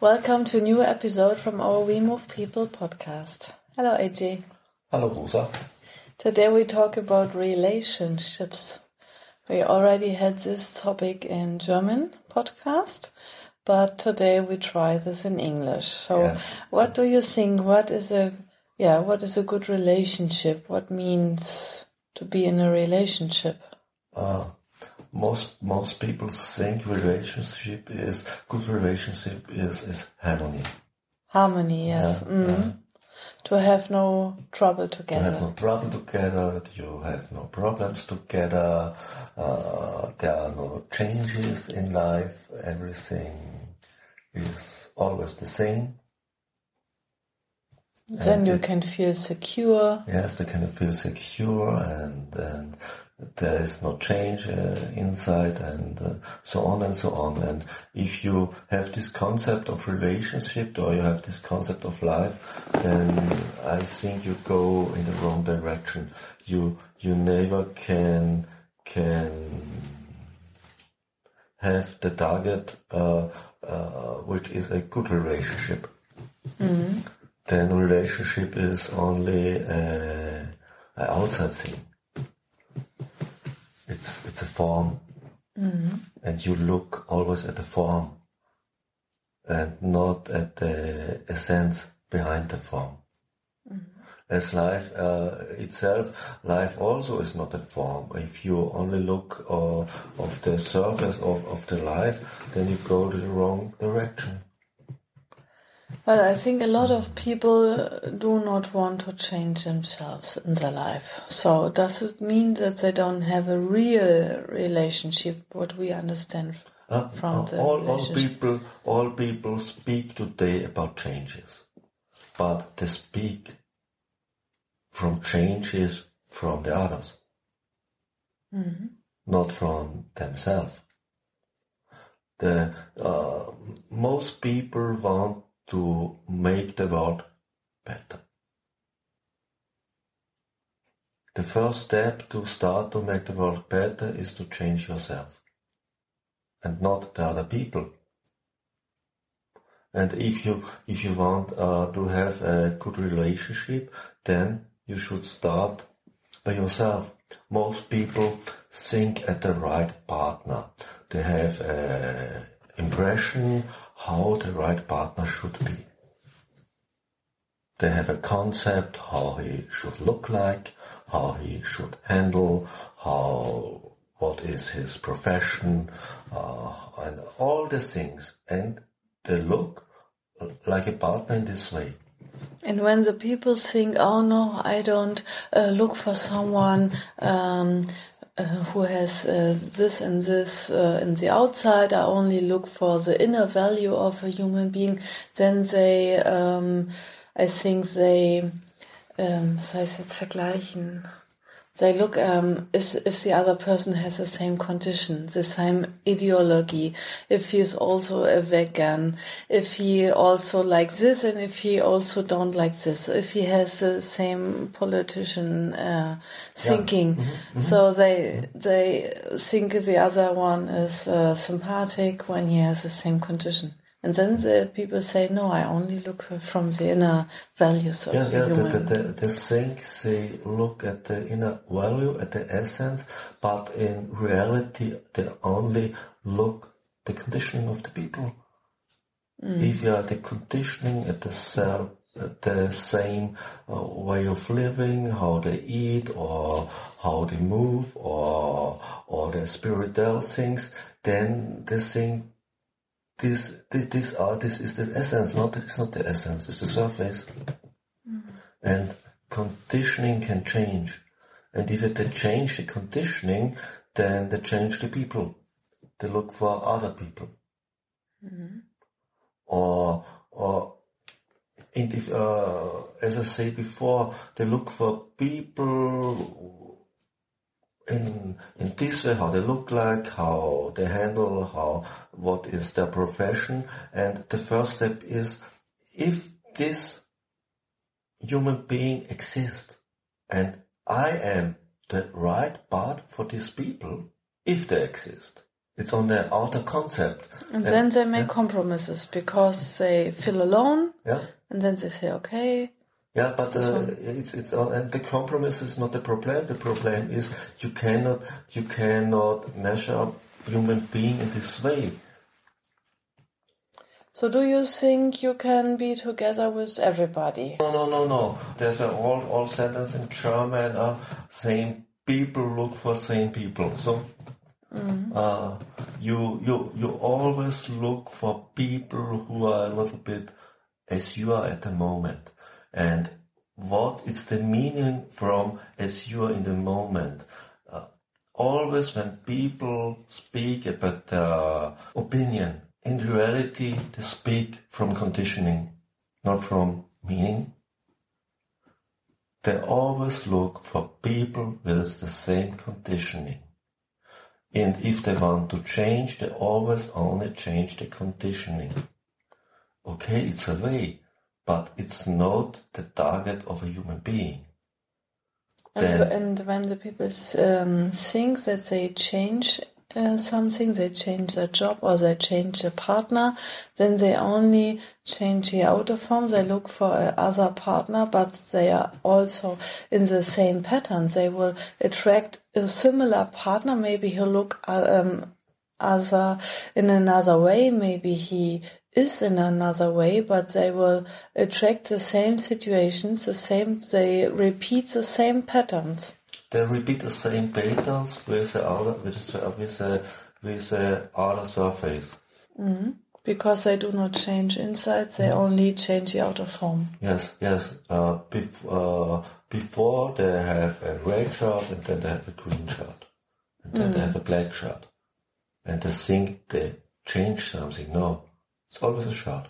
Welcome to a new episode from our We Move People podcast. Hello, AJ. Hello, Rosa. Today we talk about relationships. We already had this topic in German podcast, but today we try this in English. So, Yes. what do you think? What is a yeah? What is a good relationship? What means to be in a relationship? Uh, most most people think relationship is good. Relationship is is harmony. Harmony, yes. Yeah, mm. To have no trouble together to have no trouble together. You have no problems together. Uh, there are no changes in life. Everything is always the same. then and you it- can feel secure. Yes, they can feel secure and and there is no change uh, inside and uh, so on and so on. And if you have this concept of relationship or you have this concept of life, then I think you go in the wrong direction. You you never can can have the target uh, uh, which is a good relationship then relationship is only uh, an outside thing. It's it's a form, and you look always at the form, and not at the essence behind the form. As life uh, itself, life also is not a form. If you only look uh, of the surface of, of the life, then you go to the wrong direction. But I think a lot of people do not want to change themselves in their life. So does it mean that they don't have a real relationship? What we understand Uh, from uh, the all, all people all people speak today about changes but they speak from changes from the others not from themselves the uh, most people want to make the world better the first step to start to make the world better is to change yourself and not the other people. And if you if you want uh, to have a good relationship, then you should start by yourself. Most people think at the right partner. They have an impression how the right partner should be. They have a concept how he should look like, how he should handle, how what is his profession, uh, and all the things. And they look like a partner in this way. And when the people think, "Oh no, I don't uh, look for someone um, uh, who has uh, this and this uh, in the outside. I only look for the inner value of a human being," then they, um, I think they, um, was heißt jetzt vergleichen? They look um, if if the other person has the same condition, the same ideology, if he is also a vegan, if he also likes this, and if he also don't like this, if he has the same politician uh, thinking. So they they think the other one is uh, sympathetic when he has the same condition. And then the people say, no, I only look from the inner values of Yeah, the yeah, the, human. the, the, the things they look at the inner value, at the essence, but in reality they only look the conditioning of the people. If you are the conditioning at the self, the same uh, way of living, how they eat or how they move or or the spiritual things, then the thing this this this are this is the essence, not it's not the essence, it's the surface. And conditioning can change. And if they change the conditioning, then they change the people. They look for other people. Or or in the, uh, as I say before, they look for people in in this way, how they look like, how they handle, how what is their profession, and the first step is if this human being exists, and I am the right part for these people, if they exist. It's on their outer concept. And, and then they make yeah. compromises because they feel alone. Yeah. And then they say, okay. Yeah, but uh, it's it's uh, and the compromise is not the problem. The problem is you cannot you cannot measure human being in this way. So do you think you can be together with everybody? No, no, no, no. There's an old old sentence in German. Uh, same people look for same people. So mm-hmm. uh, you you you always look for people who are a little bit as you are at the moment, and what is the meaning from as you are in the moment. Uh, always when people speak about opinion in reality, they speak from conditioning, not from meaning. They always look for people with the same conditioning. And if they want to change, they always only change the conditioning. Okay, it's a way, but it's not the target of a human being. And, and when the people um, think that they change uh, something, they change their job or they change their partner, then they only change the outer form. They look for another partner, but they are also in the same pattern. They will attract a similar partner. Maybe he'll look uh, um, other in another way. Maybe he is in another way, but they will attract the same situations, the same. They repeat the same patterns they repeat the same patterns with the outer, with the, with the, with the outer surface. Mm-hmm. Because they do not change inside, they mm-hmm. only change the outer form. Yes, yes. Uh, bef- uh, before they have a red shirt and then they have a green shirt. And then mm. they have a black shirt. And they think they change something. No, it's always a shirt.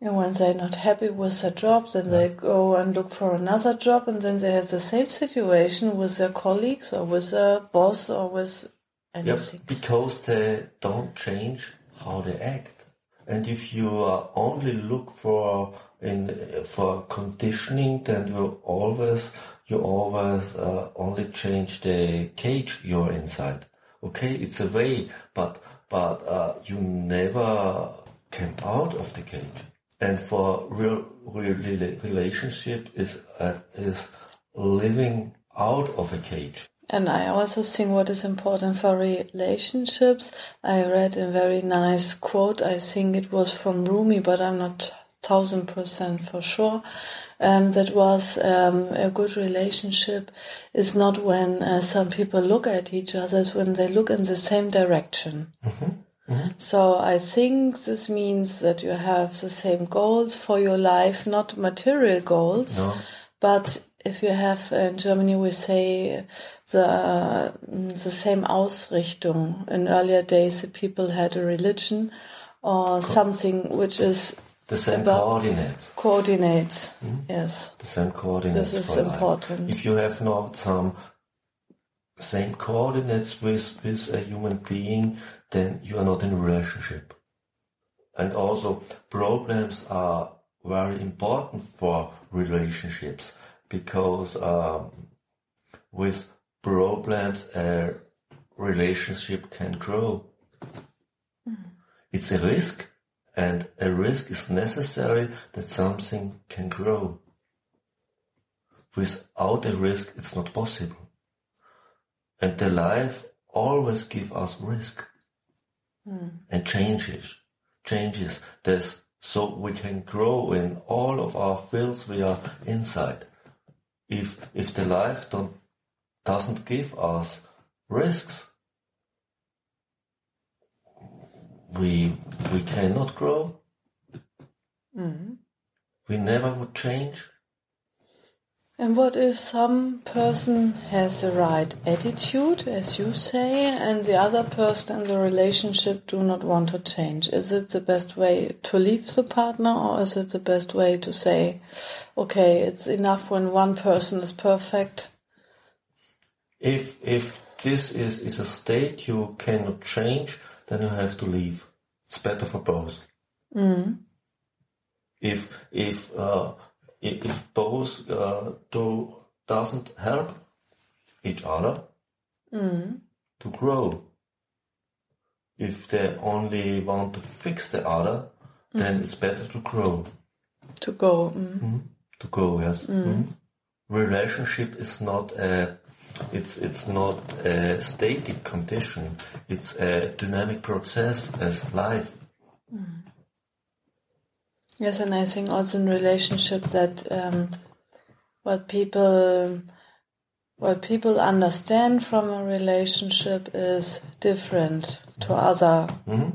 And when they're not happy with their job, then yeah. they go and look for another job, and then they have the same situation with their colleagues or with their boss or with anything. Yep, because they don't change how they act. And if you only look for in for conditioning, then you always you always uh, only change the cage you're inside. Okay, it's a way, but but uh, you never came out of the cage and for real, real relationship is uh, is living out of a cage. And I also think what is important for relationships. I read a very nice quote. I think it was from Rumi, but I'm not thousand percent for sure. Um, that was um, a good relationship is not when uh, some people look at each other, it's when they look in the same direction. Mm-hmm. Mm-hmm. So I think this means that you have the same goals for your life, not material goals, no. but if you have in Germany we say the the same Ausrichtung. In earlier days, the people had a religion or something which is the same coordinates. Coordinates, mm-hmm. yes. The same coordinates. This is important. Life. If you have not some same coordinates with with a human being, then you are not in a relationship. And also problems are very important for relationships because um, with problems a relationship can grow. It's a risk and a risk is necessary that something can grow. Without a risk it's not possible. And the life always give us risk mm. and changes, changes this so we can grow in all of our fields we are inside. If if the life don't doesn't give us risks, we we cannot grow. Mm. We never would change. And what if some person has the right attitude, as you say, and the other person in the relationship do not want to change? Is it the best way to leave the partner or is it the best way to say, okay, it's enough when one person is perfect? If, if this is, is a state you cannot change, then you have to leave. It's better for both. Mm. If, if, uh, if both uh, do, doesn't help each other Mm. to grow. If they only want to fix the other, then it's better to grow. To go. Mm. To go, yes. Mhm. Relationship is not a, it's it's not a static condition. It's a dynamic process as life. Yes, and I think also in relationship that um, what people what people understand from a relationship is different to other mm-hmm.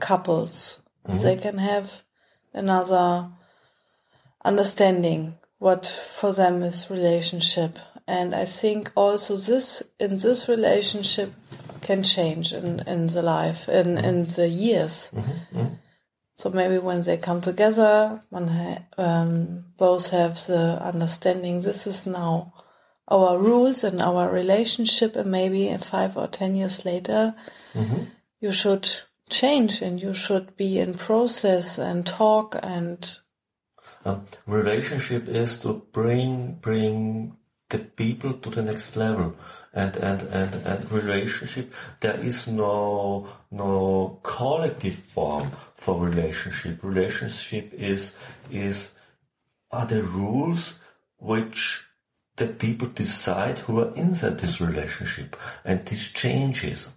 couples. Mm-hmm. They can have another understanding what for them is relationship. And I think also this in this relationship can change in, in the life in, in the years. Mm-hmm. So maybe when they come together, ha- um, both have the understanding this is now our rules and our relationship, and maybe in five or ten years later, you should change and you should be in process and talk and Uh, relationship is to bring bring the people to the next level, and and and and relationship. There is no no collective form for relationship. Relationship is is are the rules which the people decide who are inside this relationship, and this changes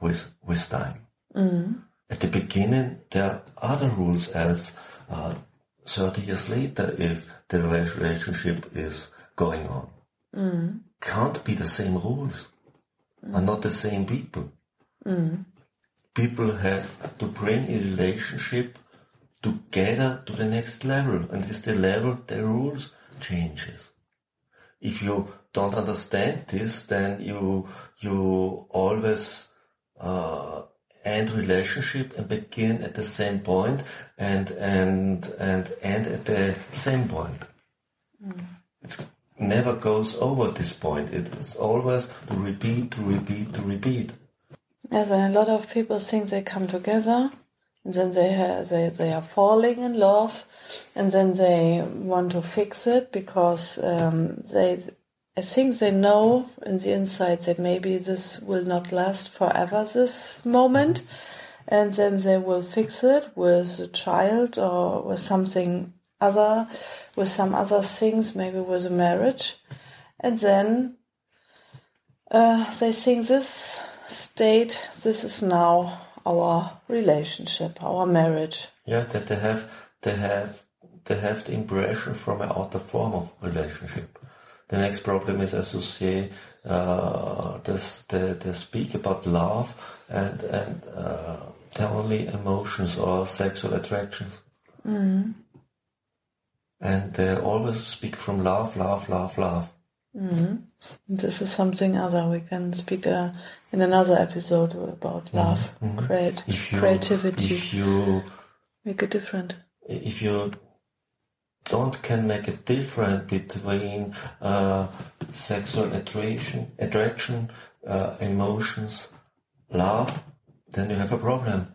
with with time. Mm-hmm. At the beginning, there are other rules as uh, 30 years later if the relationship is going on. Mm-hmm. Can't be the same rules, are not the same people. Mm-hmm. People have to bring a relationship together to the next level, and with the level, the rules changes. If you don't understand this, then you you always uh, end relationship and begin at the same point and and and end at the same point. It never goes over this point. It is always to repeat, to repeat, to repeat. And a lot of people think they come together and then they they they are falling in love, and then they want to fix it because um, they. I think they know in the inside that maybe this will not last forever. This moment, and then they will fix it with a child or with something other, with some other things, maybe with a marriage, and then uh, they think this state, this is now our relationship, our marriage. Yeah, that they have they have they have the impression from an outer form of relationship. The next problem is, as you say, uh, this, they, they speak about love and and uh, they're only emotions or sexual attractions. And they always speak from love, love, love, love. This is something other. We can speak uh, in another episode about love, create, If you creativity, if you make a different. if you don't can make a difference between uh, sexual attraction, attraction, uh, emotions, love, then you have a problem.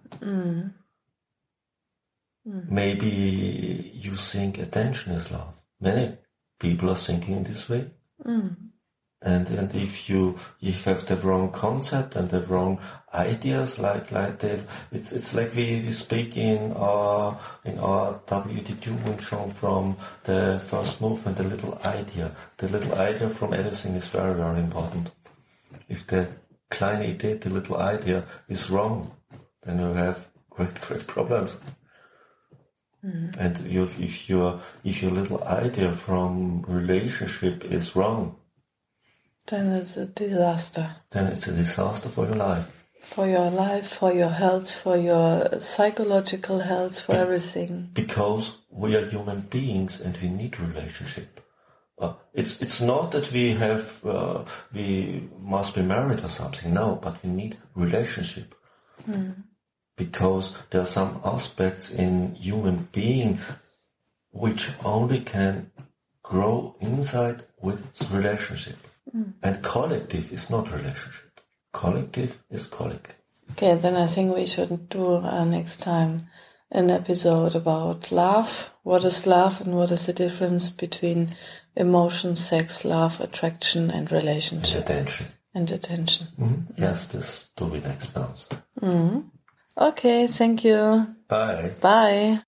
Maybe you think attention is love. Many people are thinking in this way. And and if you if you have the wrong concept and the wrong ideas like like that, it's it's like we, we speak in our in our WTU Wing Chun from the first movement, the little idea. The little idea from everything is very very important. If the kleine Idee, the little idea, is wrong, then you have great great problems. Mm. And you, if your if your little idea from relationship is wrong, Then it's a disaster then it's a disaster for your life. for your life, for your health, for your psychological health, for everything. Because we are human beings and we need relationship. uh, it's it's not that we have uh, we must be married or something. No, but we need relationship because there are some aspects in human being which only can grow inside with relationship. And collective is not relationship. Collective is collective. Okay, then I think we should do uh, next time an episode about love. What is love and what is the difference between emotion, sex, love, attraction, and relationship And Attention. and attention. Mhm. Yes, this do we next month. Okay, thank you. Bye. Bye.